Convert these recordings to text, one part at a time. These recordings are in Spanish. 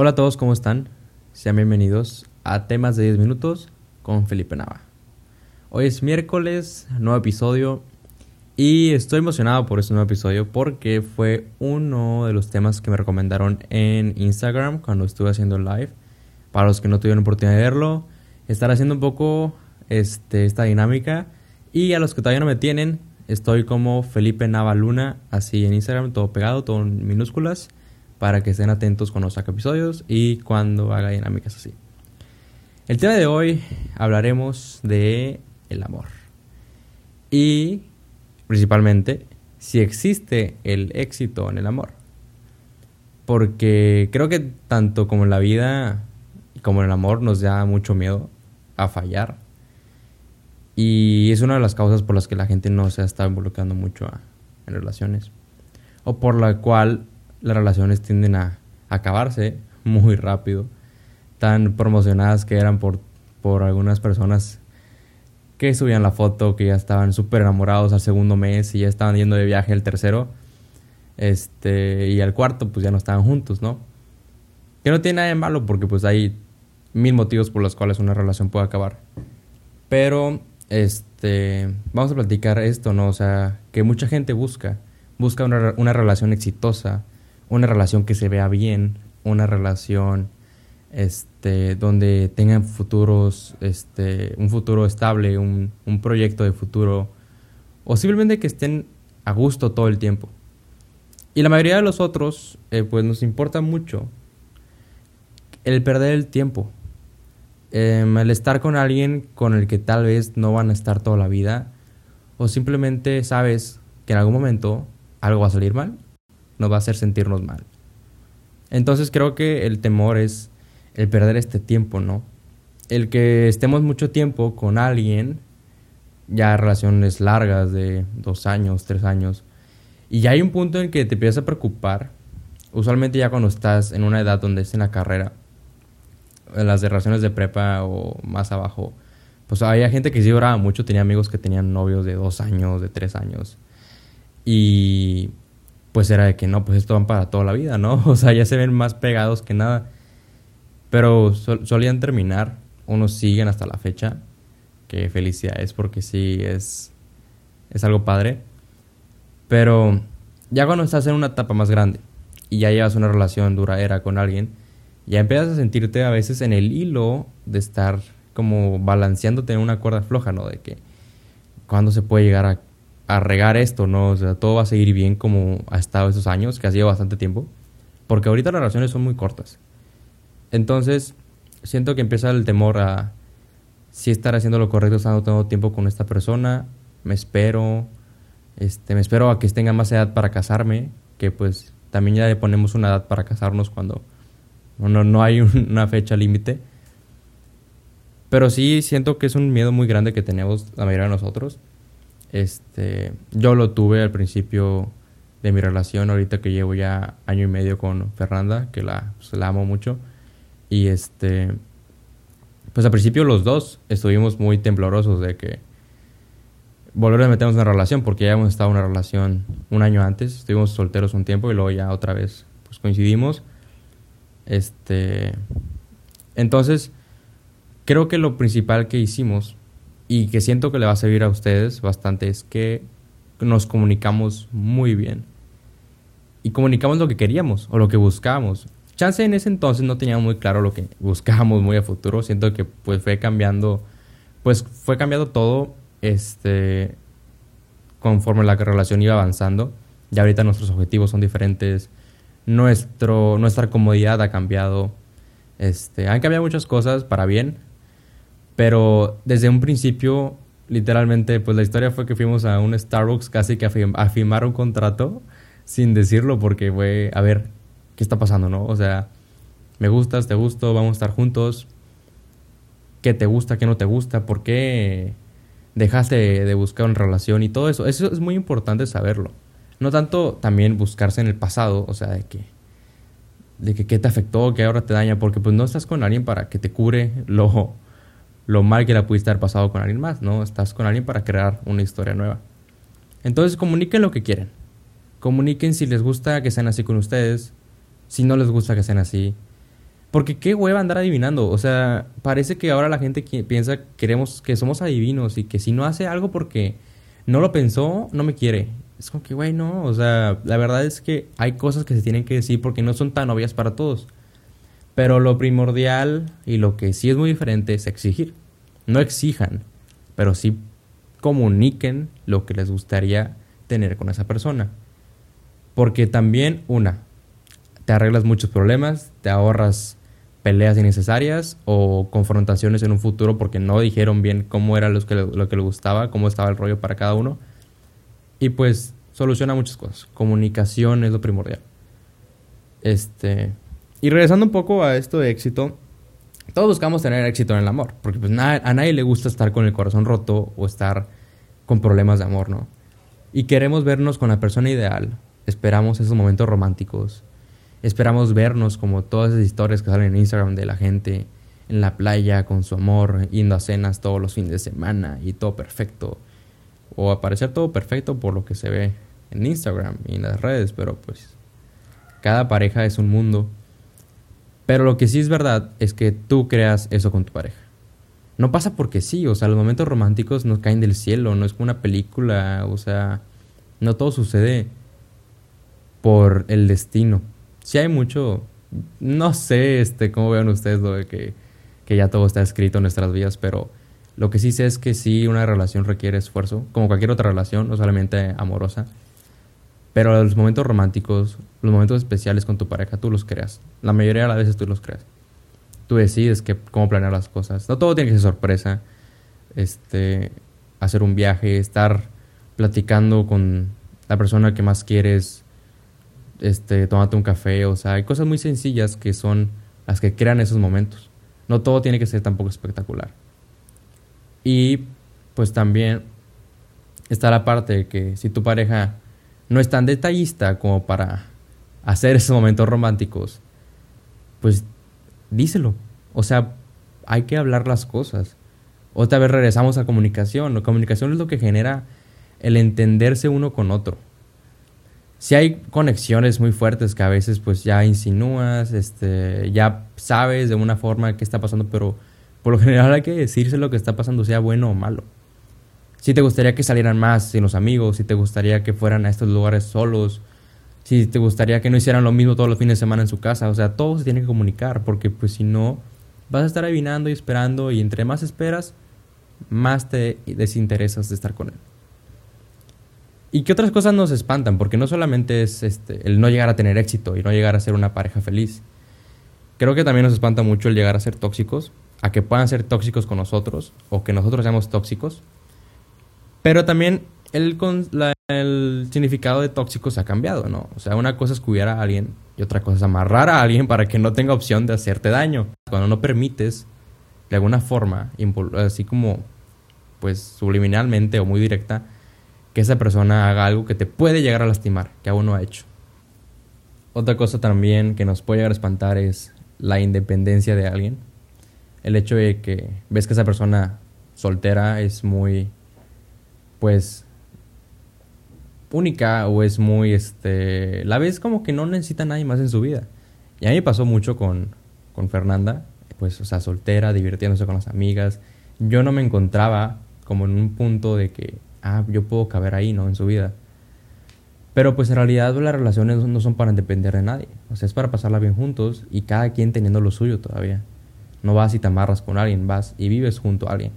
Hola a todos, ¿cómo están? Sean bienvenidos a Temas de 10 Minutos con Felipe Nava. Hoy es miércoles, nuevo episodio y estoy emocionado por este nuevo episodio porque fue uno de los temas que me recomendaron en Instagram cuando estuve haciendo live. Para los que no tuvieron oportunidad de verlo, estar haciendo un poco este, esta dinámica. Y a los que todavía no me tienen, estoy como Felipe Navaluna, así en Instagram, todo pegado, todo en minúsculas, para que estén atentos cuando saque episodios y cuando haga dinámicas así. El tema de hoy hablaremos de el amor. Y principalmente si existe el éxito en el amor. Porque creo que tanto como en la vida como en el amor nos da mucho miedo a fallar. Y es una de las causas por las que la gente no se está involucrando mucho en relaciones. O por la cual las relaciones tienden a acabarse muy rápido. Tan promocionadas que eran por, por algunas personas que subían la foto, que ya estaban súper enamorados al segundo mes y ya estaban yendo de viaje el tercero. Este, y al cuarto, pues ya no estaban juntos, ¿no? Que no tiene nada de malo porque pues hay mil motivos por los cuales una relación puede acabar. Pero, este, vamos a platicar esto, ¿no? O sea, que mucha gente busca. Busca una, una relación exitosa, una relación que se vea bien, una relación este, donde tengan futuros, este, un futuro estable, un, proyecto de futuro, o simplemente que estén a gusto todo el tiempo. Y la mayoría de los otros, eh, pues nos importa mucho el perder el tiempo, em, el estar con alguien con el que tal vez no van a estar toda la vida, o simplemente sabes que en algún momento algo va a salir mal, nos va a hacer sentirnos mal. Entonces creo que el temor es el perder este tiempo, ¿no? El que estemos mucho tiempo con alguien, ya relaciones largas de dos años, tres años, y ya hay un punto en que te empiezas a preocupar, usualmente ya cuando estás en una edad donde es en la carrera, en las relaciones de prepa o más abajo, pues había gente que sí oraba mucho, tenía amigos que tenían novios de dos años, de tres años, y pues era de que no, pues esto van para toda la vida, ¿no? O sea, ya se ven más pegados que nada. Pero solían terminar, unos siguen hasta la fecha, que felicidades porque sí es, es algo padre. Pero ya cuando estás en una etapa más grande y ya llevas una relación duradera con alguien, ya empiezas a sentirte a veces en el hilo de estar como balanceándote en una cuerda floja, ¿no? De que cuando se puede llegar a, a, regar esto, ¿no? Todo va a seguir bien como ha estado estos años, que ha sido bastante tiempo. Porque ahorita las relaciones son muy cortas. Entonces, siento que empieza el temor a si estar haciendo lo correcto estando todo tiempo con esta persona, me espero, este, me espero a que tenga más edad para casarme, que pues también ya le ponemos una edad para casarnos cuando no, no hay una fecha límite. Pero sí siento que es un miedo muy grande que tenemos la mayoría de nosotros. Este, yo lo tuve al principio de mi relación, ahorita que llevo ya año y medio con Fernanda, que la, pues, la amo mucho. Y este, pues al principio los dos estuvimos muy temblorosos de que volver a meternos en una relación, porque ya hemos estado en una relación un año antes, estuvimos solteros un tiempo y luego ya otra vez pues coincidimos. Este, entonces, creo que lo principal que hicimos y que siento que le va a servir a ustedes bastante es que nos comunicamos muy bien. Y comunicamos lo que queríamos o lo que buscábamos. Chance en ese entonces no teníamos muy claro lo que buscábamos muy a futuro. Siento que pues fue cambiando, pues fue cambiando todo este conforme la relación iba avanzando. Ya ahorita nuestros objetivos son diferentes. Nuestro, nuestra comodidad ha cambiado. Este, han cambiado muchas cosas para bien. Pero desde un principio, literalmente, pues la historia fue que fuimos a un Starbucks casi que a firmar un contrato sin decirlo porque fue, a ver, ¿qué está pasando, no? O sea, me gustas, te gusto, vamos a estar juntos. ¿Qué te gusta, qué no te gusta? ¿Por qué dejaste de, buscar una relación y todo eso? Eso es muy importante saberlo. No tanto también buscarse en el pasado, o sea, de que de que qué te afectó, qué ahora te daña, porque pues no estás con alguien para que te cure lo, lo mal que la pudiste haber pasado con alguien más, ¿no? Estás con alguien para crear una historia nueva. Entonces comuniquen lo que quieren. Comuniquen si les gusta que sean así con ustedes, si no les gusta que sean así. Porque qué hueva andar adivinando. O sea, parece que ahora la gente piensa queremos que somos adivinos y que si no hace algo porque no lo pensó, no me quiere. Es como que, güey, no. O sea, la verdad es que hay cosas que se tienen que decir porque no son tan obvias para todos. Pero lo primordial y lo que sí es muy diferente es exigir. No exijan, pero sí comuniquen lo que les gustaría tener con esa persona. Porque también, una, te arreglas muchos problemas, te ahorras peleas innecesarias o confrontaciones en un futuro porque no dijeron bien cómo era lo que, lo que le gustaba, cómo estaba el rollo para cada uno. Y pues soluciona muchas cosas. Comunicación es lo primordial. Este. Y regresando un poco a esto de éxito, todos buscamos tener éxito en el amor, porque pues a nadie le gusta estar con el corazón roto o estar con problemas de amor, ¿no? Y queremos vernos con la persona ideal, esperamos esos momentos románticos, Esperamos vernos como todas esas historias que salen en Instagram de la gente en la playa con su amor, yendo a cenas todos los fines de semana y todo perfecto. O aparecer todo perfecto por lo que se ve en Instagram y en las redes, pero pues cada pareja es un mundo. Pero lo que sí es verdad es que tú creas eso con tu pareja. No pasa porque sí, o sea, los momentos románticos nos caen del cielo, no es como una película, o sea, no todo sucede por el destino sí hay mucho, no sé este, cómo vean ustedes lo de que, que ya todo está escrito en nuestras vidas, pero lo que sí sé es que sí una relación requiere esfuerzo, como cualquier otra relación, no solamente amorosa. Pero los momentos románticos, los momentos especiales con tu pareja, tú los creas. La mayoría de las veces tú los creas. Tú decides que, cómo planear las cosas. No todo tiene que ser sorpresa. Este, hacer un viaje, estar platicando con la persona que más quieres, este, tómate un café, o sea, hay cosas muy sencillas que son las que crean esos momentos. No todo tiene que ser tampoco espectacular. Y pues también está la parte de que si tu pareja no es tan detallista como para hacer esos momentos románticos, pues díselo. O sea, hay que hablar las cosas. Otra vez regresamos a comunicación. La comunicación es lo que genera el entenderse uno con otro si hay conexiones muy fuertes que a veces pues ya insinúas, este, ya sabes de una forma qué está pasando, pero por lo general hay que decirse lo que está pasando, sea bueno o malo. Si te gustaría que salieran más sin los amigos, si te gustaría que fueran a estos lugares solos, si te gustaría que no hicieran lo mismo todos los fines de semana en su casa, o sea, todo se tiene que comunicar, porque pues si no, vas a estar adivinando y esperando, y entre más esperas, más te desinteresas de estar con él. ¿Y qué otras cosas nos espantan? Porque no solamente es este, el no llegar a tener éxito y no llegar a ser una pareja feliz. Creo que también nos espanta mucho el llegar a ser tóxicos, a que puedan ser tóxicos con nosotros o que nosotros seamos tóxicos. Pero también el, el significado de tóxico se ha cambiado, ¿no? O sea, una cosa es cuidar a alguien y otra cosa es amarrar a alguien para que no tenga opción de hacerte daño. Cuando no permites, de alguna forma, así como, pues subliminalmente o muy directa, que esa persona haga algo que te puede llegar a lastimar, que aún no ha hecho. Otra cosa también que nos puede llegar a espantar es la independencia de alguien. El hecho de que ves que esa persona soltera es muy, pues, única o es muy, este, la ves como que no necesita nadie más en su vida. Y a mí pasó mucho con, con Fernanda, pues, o sea, soltera, divirtiéndose con las amigas. Yo no me encontraba como en un punto de que ah, yo puedo caber ahí, ¿no? En su vida. Pero pues en realidad las relaciones no son para depender de nadie. O sea, es para pasarla bien juntos y cada quien teniendo lo suyo todavía. No vas y te amarras con alguien, vas y vives junto a alguien.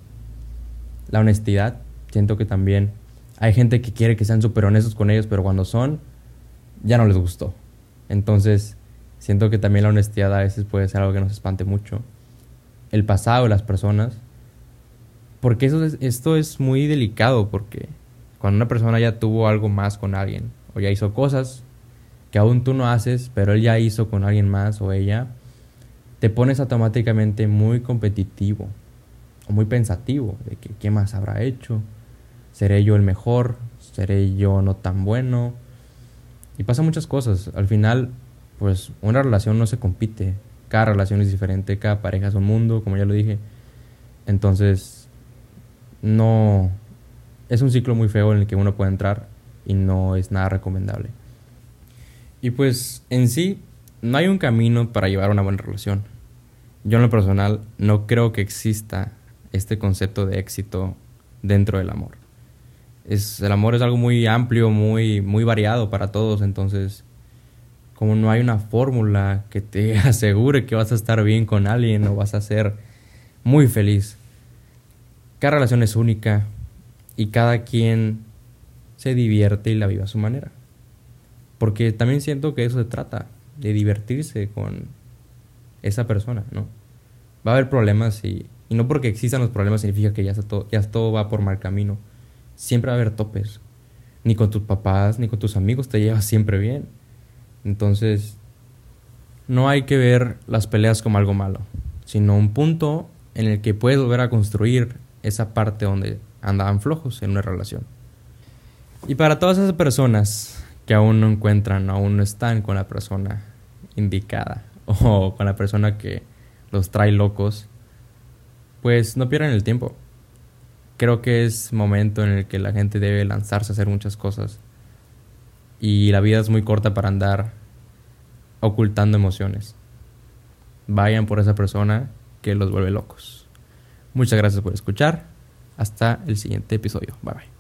La honestidad, siento que también hay gente que quiere que sean súper honestos con ellos, pero cuando son, ya no les gustó. Entonces, siento que también la honestidad a veces puede ser algo que nos espante mucho. El pasado de las personas porque eso esto es muy delicado, porque cuando una persona ya tuvo algo más con alguien, o ya hizo cosas que aún tú no haces, pero él ya hizo con alguien más o ella, te pones automáticamente muy competitivo o muy pensativo de que qué más habrá hecho, seré yo el mejor, seré yo no tan bueno. Y pasa muchas cosas. Al final, pues una relación no se compite. Cada relación es diferente, cada pareja es un mundo, como ya lo dije. Entonces, no es un ciclo muy feo en el que uno puede entrar y no es nada recomendable. Y pues en sí no hay un camino para llevar una buena relación. Yo en lo personal no creo que exista este concepto de éxito dentro del amor. Es, el amor es algo muy amplio, muy, muy variado para todos, entonces como no hay una fórmula que te asegure que vas a estar bien con alguien o vas a ser muy feliz. Cada relación es única y cada quien se divierte y la vive a su manera. Porque también siento que eso se trata, de divertirse con esa persona, ¿no? Va a haber problemas y, y no porque existan los problemas significa que ya, todo, ya todo va por mal camino. Siempre va a haber topes. Ni con tus papás, ni con tus amigos te llevas siempre bien. Entonces, no hay que ver las peleas como algo malo, sino un punto en el que puedes volver a construir esa parte donde andaban flojos en una relación. Y para todas esas personas que aún no encuentran, aún no están con la persona indicada o con la persona que los trae locos, pues no pierdan el tiempo. Creo que es momento en el que la gente debe lanzarse a hacer muchas cosas. Y la vida es muy corta para andar ocultando emociones. Vayan por esa persona que los vuelve locos. Muchas gracias por escuchar. Hasta el siguiente episodio. Bye bye.